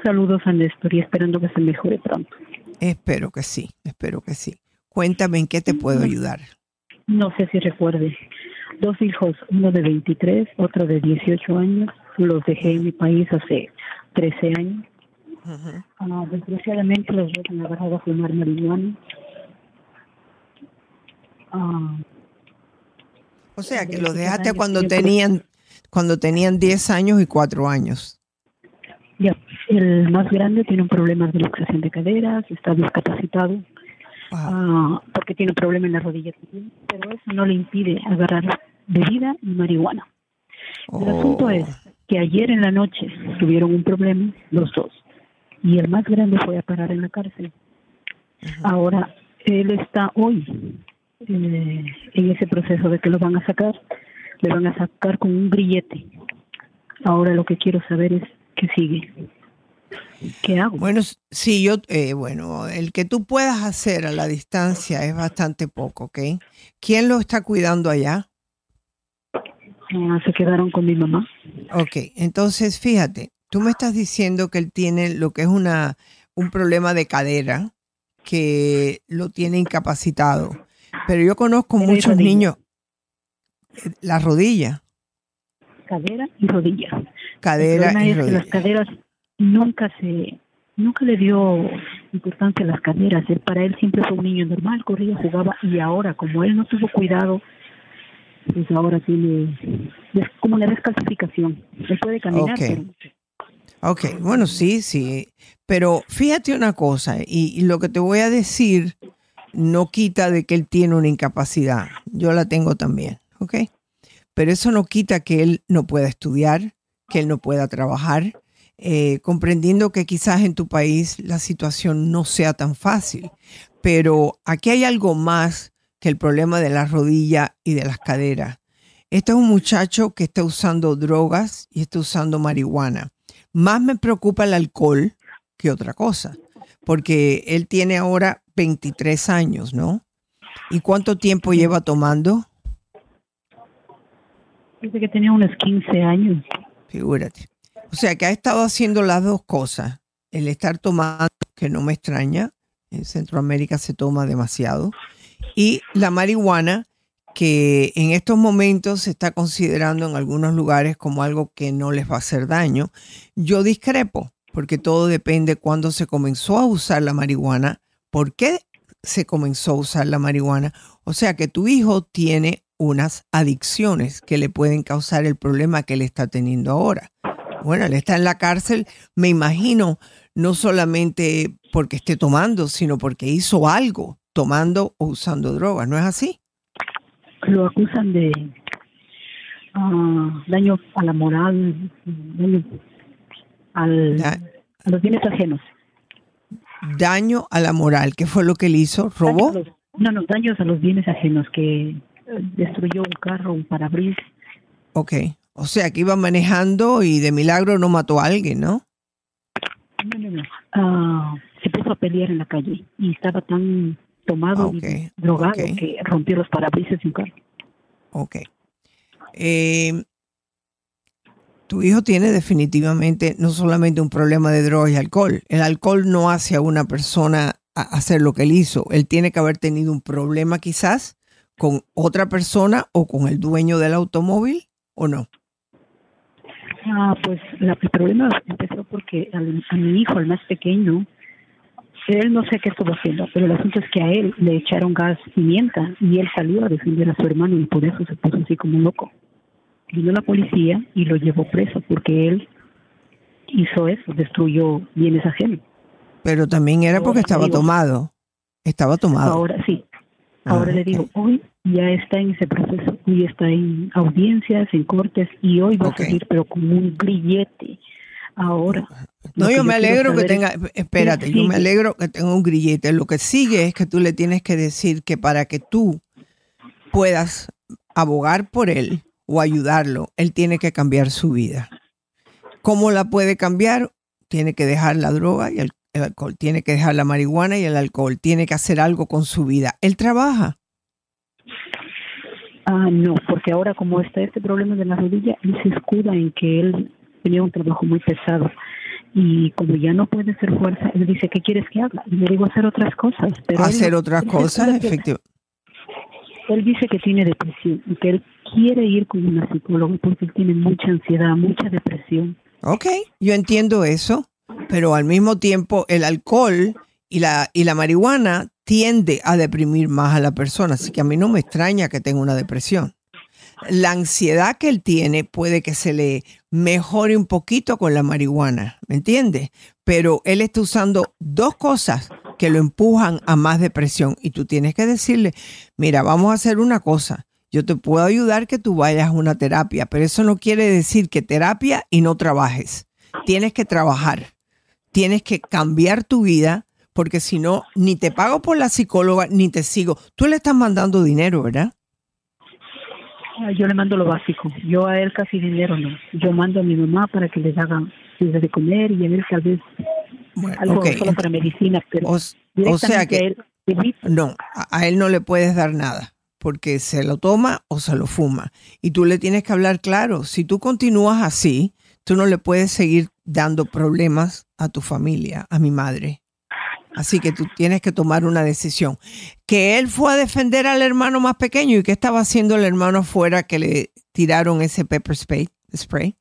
Saludos a Néstor y esperando que se mejore pronto. Espero que sí, espero que sí. Cuéntame en qué te puedo ayudar. No sé si recuerde. Dos hijos, uno de 23, otro de 18 años. Los dejé en mi país hace 13 años. Ah, desgraciadamente los dos han agarrado a fumar marihuana. Ah, o sea, que lo dejaste cuando tenían cuando tenían 10 años y 4 años. Ya, el más grande tiene un problema de luxación de caderas, está discapacitado, ah, porque tiene un problema en la rodilla también, pero eso no le impide agarrar bebida y marihuana. El asunto es que ayer en la noche tuvieron un problema los dos y el más grande fue a parar en la cárcel. Ahora, él está hoy eh, en ese proceso de que lo van a sacar, le van a sacar con un grillete. Ahora lo que quiero saber es qué sigue. ¿Qué hago? Bueno, sí, yo, eh, bueno, el que tú puedas hacer a la distancia es bastante poco, ¿ok? ¿Quién lo está cuidando allá? Ah, se quedaron con mi mamá. Ok, entonces fíjate, tú me estás diciendo que él tiene lo que es una, un problema de cadera que lo tiene incapacitado. Pero yo conozco muchos niños. Eh, la rodilla. Cadera y rodilla. Cadera y rodilla. Las caderas nunca se nunca le dio importancia a las caderas. Él, para él siempre fue un niño normal, corría, jugaba y ahora como él no tuvo cuidado, pues ahora tiene es como una descalcificación. Él puede caminar. Ok, bueno, sí, sí. Pero fíjate una cosa, y, lo que te voy a decir no quita de que él tiene una incapacidad. Yo la tengo también, ¿ok? Pero eso no quita que él no pueda estudiar, que él no pueda trabajar, eh, comprendiendo que quizás en tu país la situación no sea tan fácil. Pero aquí hay algo más que el problema de la rodilla y de las caderas. Este es un muchacho que está usando drogas y está usando marihuana. Más me preocupa el alcohol que otra cosa, porque él tiene ahora 23 años, ¿no? ¿Y cuánto tiempo lleva tomando? Desde que tenía unos 15 años. Figúrate. O sea que ha estado haciendo las dos cosas. El estar tomando, que no me extraña, en Centroamérica se toma demasiado, y la marihuana, que en estos momentos se está considerando en algunos lugares como algo que no les va a hacer daño. Yo discrepo, porque todo depende cuando se comenzó a usar la marihuana por qué se comenzó a usar la marihuana. O sea que tu hijo tiene unas adicciones que le pueden causar el problema que él está teniendo ahora. Bueno, él está en la cárcel, me imagino, no solamente porque esté tomando, sino porque hizo algo tomando o usando drogas, ¿no es así? Lo acusan de ah, daño a la moral, daño a los bienes ajenos daño a la moral. ¿Qué fue lo que él hizo? ¿Robó? No, no, daños a los bienes ajenos, que eh, destruyó un carro, un parabrisas. Ok, o sea que iba manejando y de milagro no mató a alguien, ¿no? No, no, no. Ah, se puso a pelear en la calle y estaba tan tomado y drogado que rompió los parabrisas de un carro. Ok. Eh, tu hijo tiene definitivamente no solamente un problema de drogas y alcohol. El alcohol no hace a una persona hacer lo que él hizo. Él tiene que haber tenido un problema quizás con otra persona o con el dueño del automóvil o no. Ah, pues la, el problema empezó porque a mi hijo, el más pequeño, él no sé qué estuvo haciendo, pero el asunto es que a él le echaron gas pimienta y él salió a defender a su hermano y por eso se puso así como loco. Vino la policía y lo llevó preso porque él hizo eso, destruyó bienes ajenos. Pero también era porque estaba tomado. Estaba tomado. Ahora sí. Ahora ah, le digo, hoy ya está en ese proceso, hoy está en audiencias, en cortes y hoy va a salir pero como un grillete. Ahora. No, yo me alegro que tenga, espérate, yo me alegro que tenga un grillete. Lo que sigue es que tú le tienes que decir que para que tú puedas abogar por él o ayudarlo, él tiene que cambiar su vida. ¿Cómo la puede cambiar? Tiene que dejar la droga y el, alcohol, tiene que dejar la marihuana y el alcohol, tiene que hacer algo con su vida. ¿Él trabaja? Ah, no, porque ahora como está este problema de la rodilla, él se escuda en que él tenía un trabajo muy pesado y como ya no puede hacer fuerza, él dice, ¿qué quieres que haga? Y le digo, hacer otras cosas. Pero hacer otras cosas, efectivamente. Él dice que tiene depresión y que él quiere ir con una psicóloga porque él tiene mucha ansiedad, mucha depresión. Ok, yo entiendo eso, pero al mismo tiempo el alcohol y la, y la marihuana tiende a deprimir más a la persona, así que a mí no me extraña que tenga una depresión. La ansiedad que él tiene puede que se le mejore un poquito con la marihuana, ¿me entiendes? Pero él está usando dos cosas que lo empujan a más depresión y tú tienes que decirle, mira, vamos a hacer una cosa, yo te puedo ayudar que tú vayas a una terapia, pero eso no quiere decir que terapia y no trabajes. Tienes que trabajar, tienes que cambiar tu vida, porque si no, ni te pago por la psicóloga, ni te sigo. Tú le estás mandando dinero, ¿verdad? Ah, yo le mando lo básico. Yo a él casi dinero no. Yo mando a mi mamá para que les haga de comer y a él tal vez algo solo para medicina, pero o, sea que no, a él no le puedes dar nada porque se lo toma o se lo fuma. Y tú le tienes que hablar claro. Si tú continúas así, tú no le puedes seguir dando problemas a tu familia, a mi madre. Así que tú tienes que tomar una decisión. Que él fue a defender al hermano más pequeño y qué estaba haciendo el hermano afuera que le tiraron ese pepper spray. spray?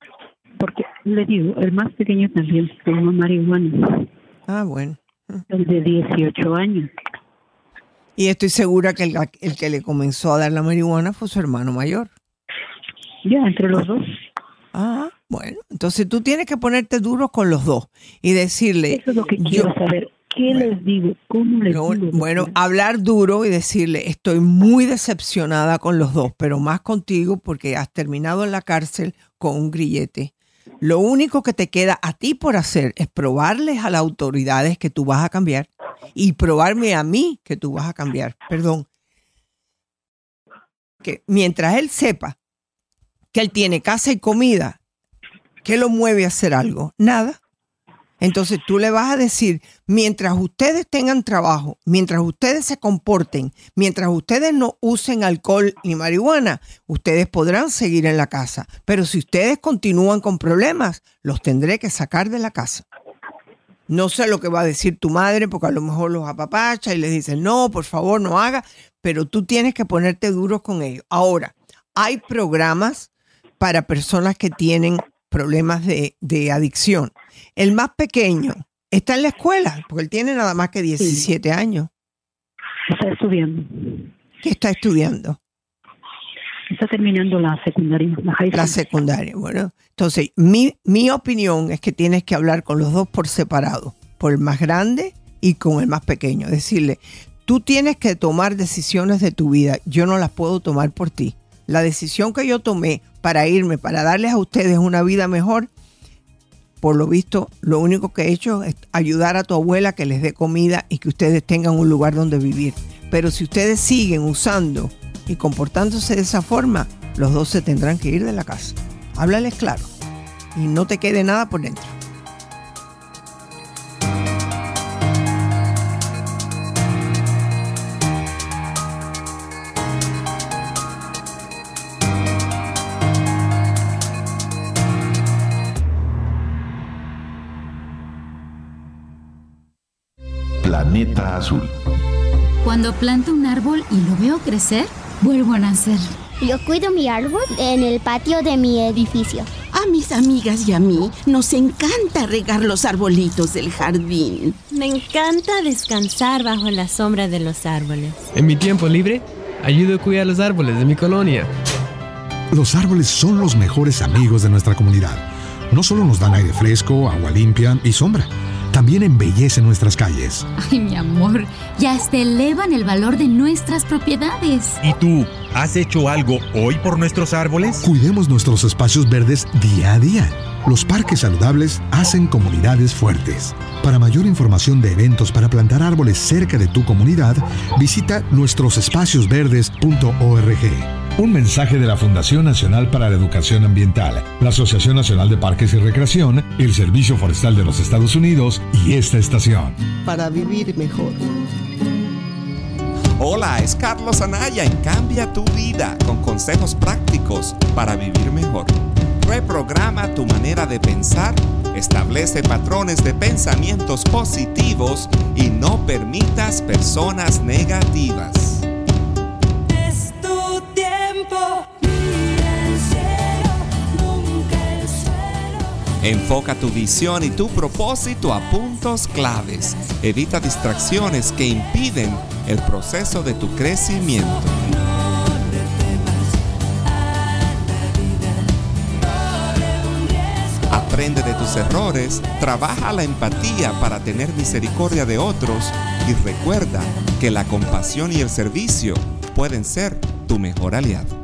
Porque le digo, el más pequeño también fuma marihuana. Ah, bueno. El de 18 años. Y estoy segura que el, que le comenzó a dar la marihuana fue su hermano mayor. Ya, entre los dos. Ah, bueno. Entonces tú tienes que ponerte duro con los dos y decirle. Eso es lo que quiero saber. ¿Qué les digo? ¿Cómo les digo? Bueno, hablar duro y decirle, estoy muy decepcionada con los dos, pero más contigo porque has terminado en la cárcel con un grillete. Lo único que te queda a ti por hacer es probarles a las autoridades que tú vas a cambiar y probarme a mí que tú vas a cambiar. Perdón. Que mientras él sepa que él tiene casa y comida, ¿qué lo mueve a hacer algo? Nada. Entonces tú le vas a decir, mientras ustedes tengan trabajo, mientras ustedes se comporten, mientras ustedes no usen alcohol ni marihuana, ustedes podrán seguir en la casa. Pero si ustedes continúan con problemas, los tendré que sacar de la casa. No sé lo que va a decir tu madre, porque a lo mejor los apapacha y les dicen, no, por favor, no haga, pero tú tienes que ponerte duro con ellos. Ahora, hay programas para personas que tienen problemas de, adicción. El más pequeño está en la escuela, porque él tiene nada más que 17 años. Está estudiando. ¿Qué está estudiando? Está terminando la secundaria, la La secundaria, bueno. Entonces, mi, mi opinión es que tienes que hablar con los dos por separado, por el más grande y con el más pequeño. Decirle, tú tienes que tomar decisiones de tu vida, yo no las puedo tomar por ti. La decisión que yo tomé para irme, para darles a ustedes una vida mejor, por lo visto, lo único que he hecho es ayudar a tu abuela que les dé comida y que ustedes tengan un lugar donde vivir. Pero si ustedes siguen usando y comportándose de esa forma, los dos se tendrán que ir de la casa. Háblales claro y no te quede nada por dentro. Azul. Cuando planto un árbol y lo veo crecer, vuelvo a nacer. Yo cuido mi árbol en el patio de mi edificio. A mis amigas y a mí nos encanta regar los arbolitos del jardín. Me encanta descansar bajo la sombra de los árboles. En mi tiempo libre, ayudo a cuidar los árboles de mi colonia. Los árboles son los mejores amigos de nuestra comunidad. No solo nos dan aire fresco, agua limpia y sombra, también embellecen nuestras calles. Ay, mi amor, ya hasta elevan el valor de nuestras propiedades. ¿Y tú, has hecho algo hoy por nuestros árboles? Cuidemos nuestros espacios verdes día a día. Los parques saludables hacen comunidades fuertes. Para mayor información de eventos para plantar árboles cerca de tu comunidad, visita nuestrosespaciosverdes.org. Un mensaje de la Fundación Nacional para la Educación Ambiental, la Asociación Nacional de Parques y Recreación, el Servicio Forestal de los Estados Unidos y esta estación. Para vivir mejor. Hola, es Carlos Anaya en Cambia tu vida con consejos prácticos para vivir mejor. Reprograma tu manera de pensar, establece patrones de pensamientos positivos y no permitas personas negativas. Enfoca tu visión y tu propósito a puntos claves. Evita distracciones que impiden el proceso de tu crecimiento. Aprende de tus errores, trabaja la empatía para tener misericordia de otros y recuerda que la compasión y el servicio pueden ser tu mejor aliado.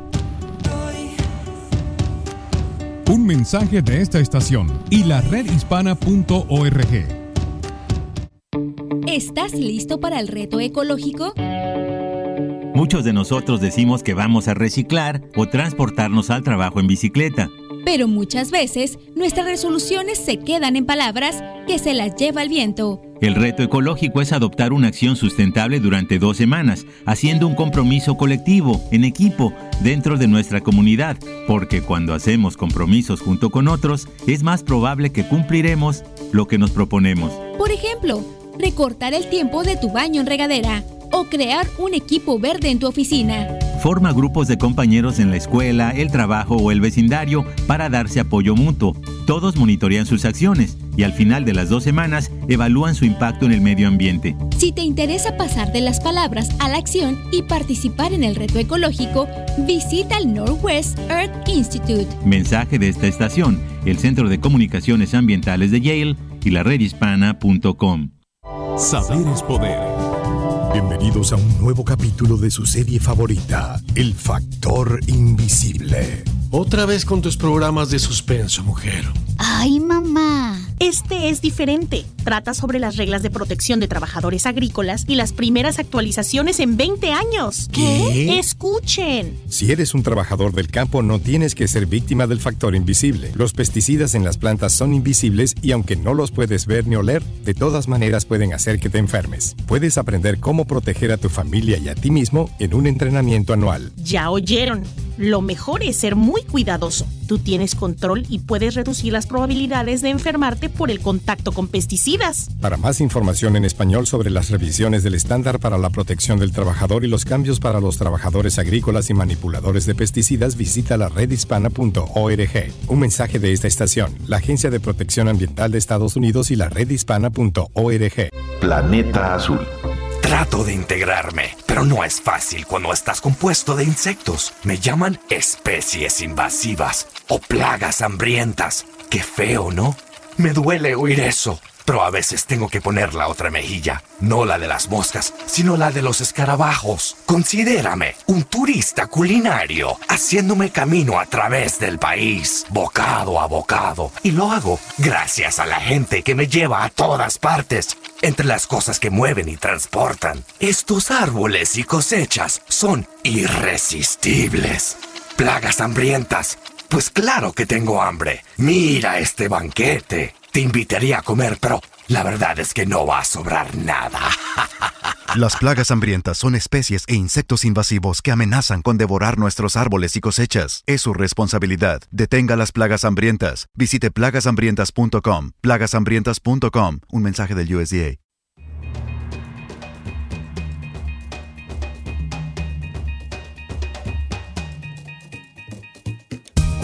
Un mensaje de esta estación y la redhispana.org. ¿Estás listo para el reto ecológico? Muchos de nosotros decimos que vamos a reciclar o transportarnos al trabajo en bicicleta. Pero muchas veces nuestras resoluciones se quedan en palabras que se las lleva el viento. El reto ecológico es adoptar una acción sustentable durante dos semanas, haciendo un compromiso colectivo, en equipo, dentro de nuestra comunidad, porque cuando hacemos compromisos junto con otros, es más probable que cumpliremos lo que nos proponemos. Por ejemplo, recortar el tiempo de tu baño en regadera o crear un equipo verde en tu oficina. Forma grupos de compañeros en la escuela, el trabajo o el vecindario para darse apoyo mutuo. Todos monitorean sus acciones y al final de las dos semanas evalúan su impacto en el medio ambiente. Si te interesa pasar de las palabras a la acción y participar en el reto ecológico, visita el Northwest Earth Institute. Mensaje de esta estación, el Centro de Comunicaciones Ambientales de Yale y la redhispana.com. Saber es poder. Bienvenidos a un nuevo capítulo de su serie favorita, El Factor Invisible. Otra vez con tus programas de suspenso, mujer. Ay, mamá. Este es diferente. Trata sobre las reglas de protección de trabajadores agrícolas y las primeras actualizaciones en 20 años. ¿Qué? Escuchen. Si eres un trabajador del campo, no tienes que ser víctima del factor invisible. Los pesticidas en las plantas son invisibles y aunque no los puedes ver ni oler, de todas maneras pueden hacer que te enfermes. Puedes aprender cómo proteger a tu familia y a ti mismo en un entrenamiento anual. Ya oyeron. Lo mejor es ser muy cuidadoso. Tú tienes control y puedes reducir las probabilidades de enfermarte por el contacto con pesticidas. Para más información en español sobre las revisiones del estándar para la protección del trabajador y los cambios para los trabajadores agrícolas y manipuladores de pesticidas, visita la redhispana.org. Un mensaje de esta estación, la Agencia de Protección Ambiental de Estados Unidos y la redhispana.org. Planeta Azul. Trato de integrarme, pero no es fácil cuando estás compuesto de insectos. Me llaman especies invasivas o plagas hambrientas. Qué feo, ¿no? Me duele oír eso, pero a veces tengo que poner la otra mejilla, no la de las moscas, sino la de los escarabajos. Considérame un turista culinario, haciéndome camino a través del país, bocado a bocado, y lo hago gracias a la gente que me lleva a todas partes. Entre las cosas que mueven y transportan, estos árboles y cosechas son irresistibles. Plagas hambrientas. Pues claro que tengo hambre. Mira este banquete. Te invitaría a comer, pero la verdad es que no va a sobrar nada. *laughs* Las plagas hambrientas son especies e insectos invasivos que amenazan con devorar nuestros árboles y cosechas. Es su responsabilidad. Detenga las plagas hambrientas. Visite plagashambrientas.com. Plagashambrientas.com. Un mensaje del USDA.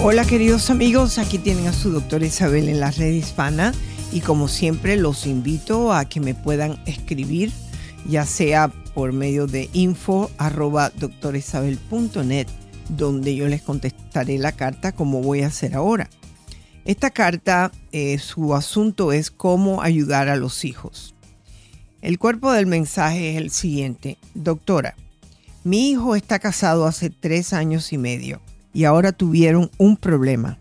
Hola queridos amigos, aquí tienen a su doctora Isabel en la red hispana y como siempre los invito a que me puedan escribir, ya sea por medio de info arroba donde yo les contestaré la carta como voy a hacer ahora. Esta carta, eh, su asunto es cómo ayudar a los hijos. El cuerpo del mensaje es el siguiente. Doctora, mi hijo está casado hace tres años y medio y ahora tuvieron un problema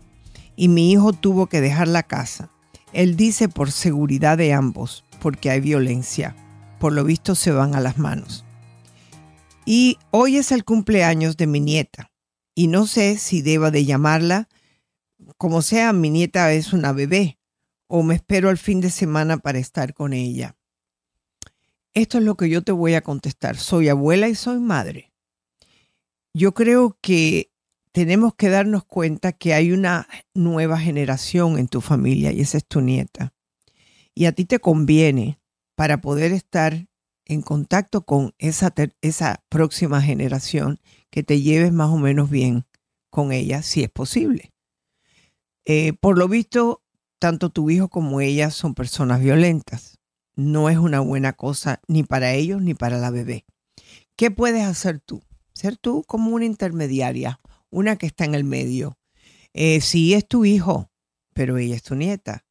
y mi hijo tuvo que dejar la casa. Él dice por seguridad de ambos, porque hay violencia. Por lo visto se van a las manos. Y hoy es el cumpleaños de mi nieta y no sé si deba de llamarla. Como sea, mi nieta es una bebé o me espero al fin de semana para estar con ella. Esto es lo que yo te voy a contestar. Soy abuela y soy madre. Yo creo que tenemos que darnos cuenta que hay una nueva generación en tu familia y esa es tu nieta. Y a ti te conviene para poder estar en contacto con esa, esa próxima generación que te lleves más o menos bien con ella, si es posible. Eh, por lo visto, tanto tu hijo como ella son personas violentas. No es una buena cosa ni para ellos ni para la bebé. ¿Qué puedes hacer tú? Ser tú como una intermediaria una que está en el medio. Eh, sí es tu hijo, pero ella es tu nieta.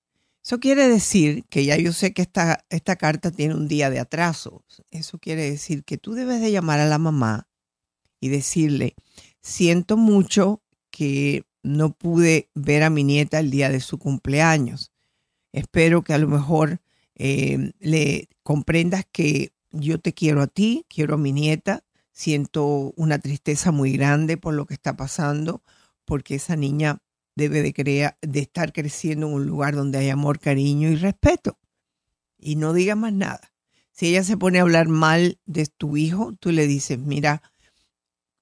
Eso quiere decir que ya yo sé que esta, esta carta tiene un día de atraso. Eso quiere decir que tú debes de llamar a la mamá y decirle, siento mucho que no pude ver a mi nieta el día de su cumpleaños. Espero que a lo mejor eh, le comprendas que yo te quiero a ti, quiero a mi nieta Siento una tristeza muy grande por lo que está pasando, porque esa niña debe de, de estar creciendo en un lugar donde hay amor, cariño y respeto. Y no diga más nada. Si ella se pone a hablar mal de tu hijo, tú le dices, mira,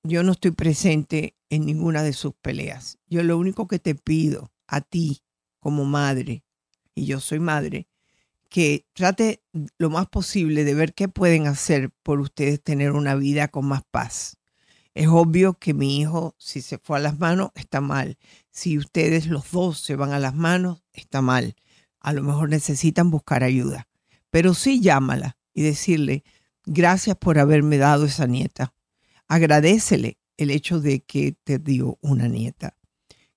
yo no estoy presente en ninguna de sus peleas. Yo lo único que te pido a ti como madre, y yo soy madre, que trate lo más posible de ver qué pueden hacer por ustedes tener una vida con más paz. Es obvio que mi hijo, si se fue a las manos, está mal. Si ustedes los dos se van a las manos, está mal. A lo mejor necesitan buscar ayuda. Pero sí llámala y decirle, gracias por haberme dado esa nieta. Agradecele el hecho de que te dio una nieta.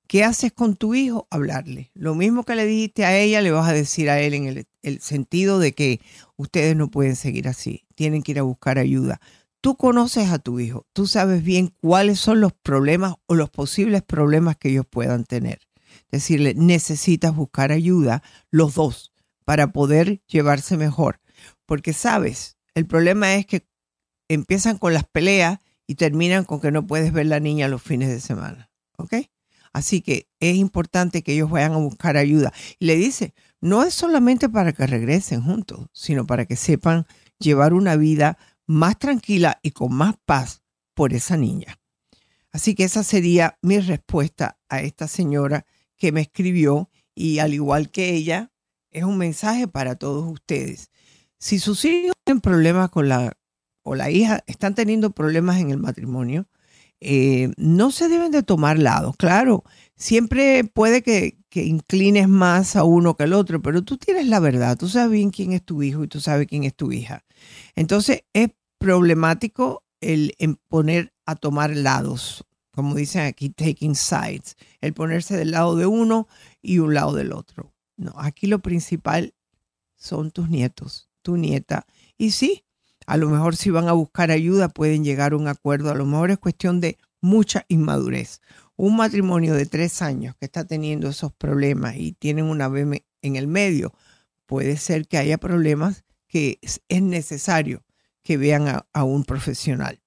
¿Qué haces con tu hijo? Hablarle. Lo mismo que le dijiste a ella, le vas a decir a él en el, sentido de que ustedes no pueden seguir así, tienen que ir a buscar ayuda. Tú conoces a tu hijo, tú sabes bien cuáles son los problemas o los posibles problemas que ellos puedan tener. Decirle, necesitas buscar ayuda los dos para poder llevarse mejor. Porque sabes, el problema es que empiezan con las peleas y terminan con que no puedes ver la niña los fines de semana. ¿Ok? Así que es importante que ellos vayan a buscar ayuda. Y le dice, no es solamente para que regresen juntos, sino para que sepan llevar una vida más tranquila y con más paz por esa niña. Así que esa sería mi respuesta a esta señora que me escribió y al igual que ella, es un mensaje para todos ustedes. Si sus hijos tienen problemas con la o la hija están teniendo problemas en el matrimonio, eh, no se deben de tomar lados. Claro, siempre puede que, inclines más a uno que al otro, pero tú tienes la verdad, tú sabes bien quién es tu hijo y tú sabes quién es tu hija. Entonces es problemático el, poner a tomar lados, como dicen aquí, taking sides, el ponerse del lado de uno y un lado del otro. No, aquí lo principal son tus nietos, tu nieta. Y sí, a lo mejor si van a buscar ayuda pueden llegar a un acuerdo. A lo mejor es cuestión de mucha inmadurez. Un matrimonio de tres años que está teniendo esos problemas y tienen una bebé en el medio, puede ser que haya problemas que es necesario que vean a, un profesional.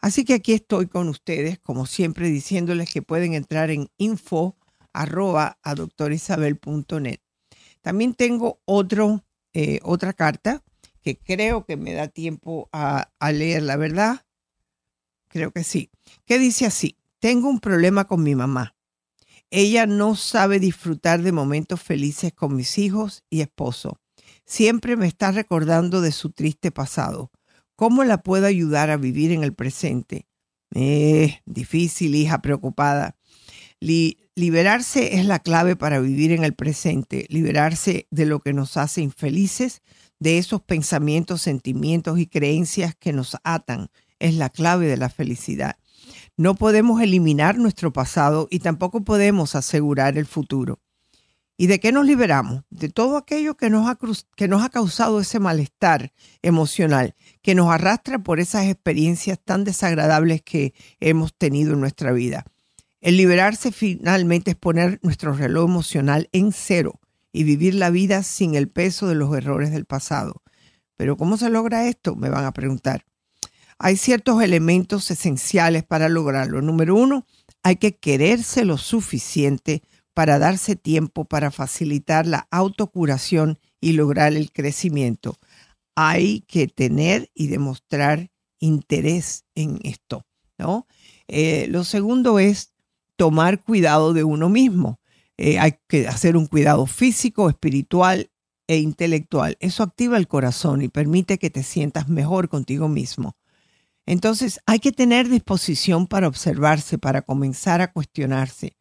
Así que aquí estoy con ustedes, como siempre, diciéndoles que pueden entrar en info a doctorisabel.net. También tengo otro, eh, otra carta que creo que me da tiempo a, leer, la verdad. Creo que sí. ¿Qué dice así? Tengo un problema con mi mamá. Ella no sabe disfrutar de momentos felices con mis hijos y esposo. Siempre me está recordando de su triste pasado. ¿Cómo la puedo ayudar a vivir en el presente? Eh, difícil, hija preocupada. liberarse es la clave para vivir en el presente, liberarse de lo que nos hace infelices, de esos pensamientos, sentimientos y creencias que nos atan, es la clave de la felicidad. No podemos eliminar nuestro pasado y tampoco podemos asegurar el futuro. ¿Y de qué nos liberamos? De todo aquello que nos, ha, que nos ha causado ese malestar emocional, que nos arrastra por esas experiencias tan desagradables que hemos tenido en nuestra vida. El liberarse finalmente es poner nuestro reloj emocional en cero y vivir la vida sin el peso de los errores del pasado. Pero ¿cómo se logra esto? Me van a preguntar. Hay ciertos elementos esenciales para lograrlo. Número uno, hay que quererse lo suficiente para darse tiempo para facilitar la autocuración y lograr el crecimiento. Hay que tener y demostrar interés en esto, ¿no? Eh, lo segundo es tomar cuidado de uno mismo. Eh, hay que hacer un cuidado físico, espiritual e intelectual. Eso activa el corazón y permite que te sientas mejor contigo mismo. Entonces hay que tener disposición para observarse, para comenzar a cuestionarse.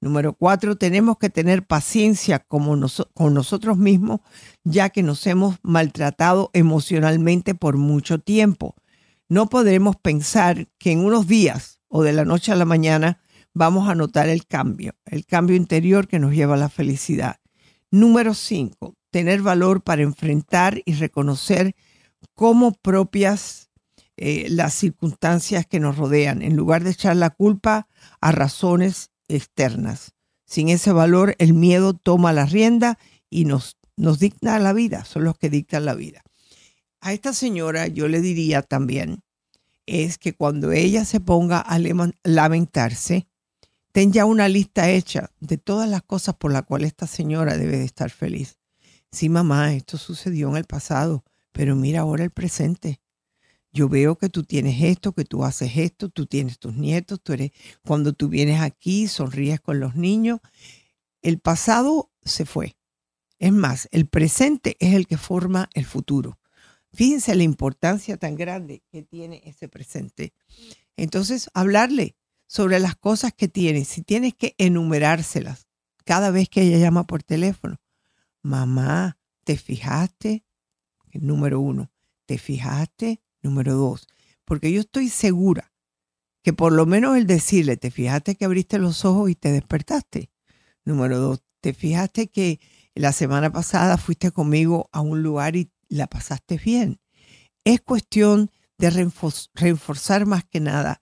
Número cuatro, tenemos que tener paciencia con nosotros mismos, ya que nos hemos maltratado emocionalmente por mucho tiempo. No podremos pensar que en unos días o de la noche a la mañana vamos a notar el cambio, el cambio interior que nos lleva a la felicidad. Número cinco, tener valor para enfrentar y reconocer como propias eh, las circunstancias que nos rodean, en lugar de echar la culpa a razones externas. Sin ese valor, el miedo toma la rienda y nos, nos dicta la vida, son los que dictan la vida. A esta señora yo le diría también, es que cuando ella se ponga a lamentarse, ten ya una lista hecha de todas las cosas por las cuales esta señora debe de estar feliz. Sí, mamá, esto sucedió en el pasado, pero mira ahora el presente. Yo veo que tú tienes esto, que tú haces esto, tú tienes tus nietos, tú eres, cuando tú vienes aquí, sonríes con los niños. El pasado se fue. Es más, el presente es el que forma el futuro. Fíjense la importancia tan grande que tiene ese presente. Entonces, hablarle, sobre las cosas que tienes, si tienes que enumerárselas cada vez que ella llama por teléfono. Mamá, ¿te fijaste? Número uno, ¿te fijaste? Número dos, porque yo estoy segura que por lo menos el decirle, ¿te fijaste que abriste los ojos y te despertaste? Número dos, ¿te fijaste que la semana pasada fuiste conmigo a un lugar y la pasaste bien? Es cuestión de reforzar más que nada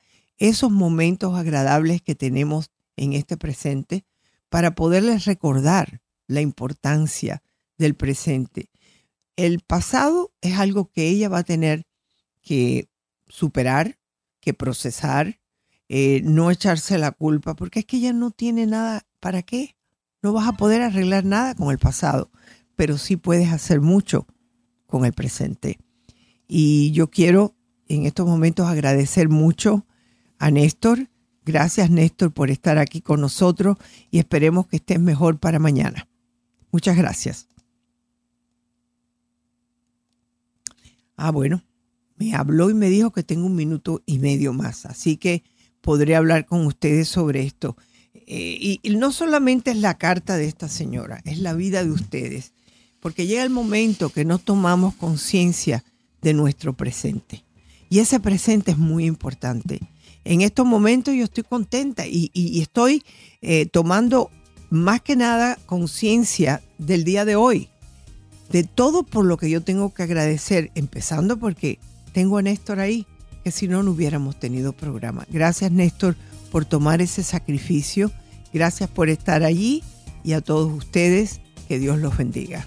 esos momentos agradables que tenemos en este presente para poderles recordar la importancia del presente. El pasado es algo que ella va a tener que superar, que procesar, eh, no echarse la culpa, porque es que ella no tiene nada, ¿para qué? No vas a poder arreglar nada con el pasado, pero sí puedes hacer mucho con el presente. Y yo quiero en estos momentos agradecer mucho a Néstor. Gracias Néstor por estar aquí con nosotros y esperemos que estés mejor para mañana. Muchas gracias. Ah, bueno, me habló y me dijo que tengo un minuto y medio más, así que podré hablar con ustedes sobre esto. Eh, y no solamente es la carta de esta señora, es la vida de ustedes, porque llega el momento que no tomamos conciencia de nuestro presente. Y ese presente es muy importante en estos momentos yo estoy contenta y, estoy eh, tomando más que nada conciencia del día de hoy, de todo por lo que yo tengo que agradecer, empezando porque tengo a Néstor ahí, que si no, no hubiéramos tenido programa. Gracias Néstor por tomar ese sacrificio, gracias por estar allí y a todos ustedes, que Dios los bendiga.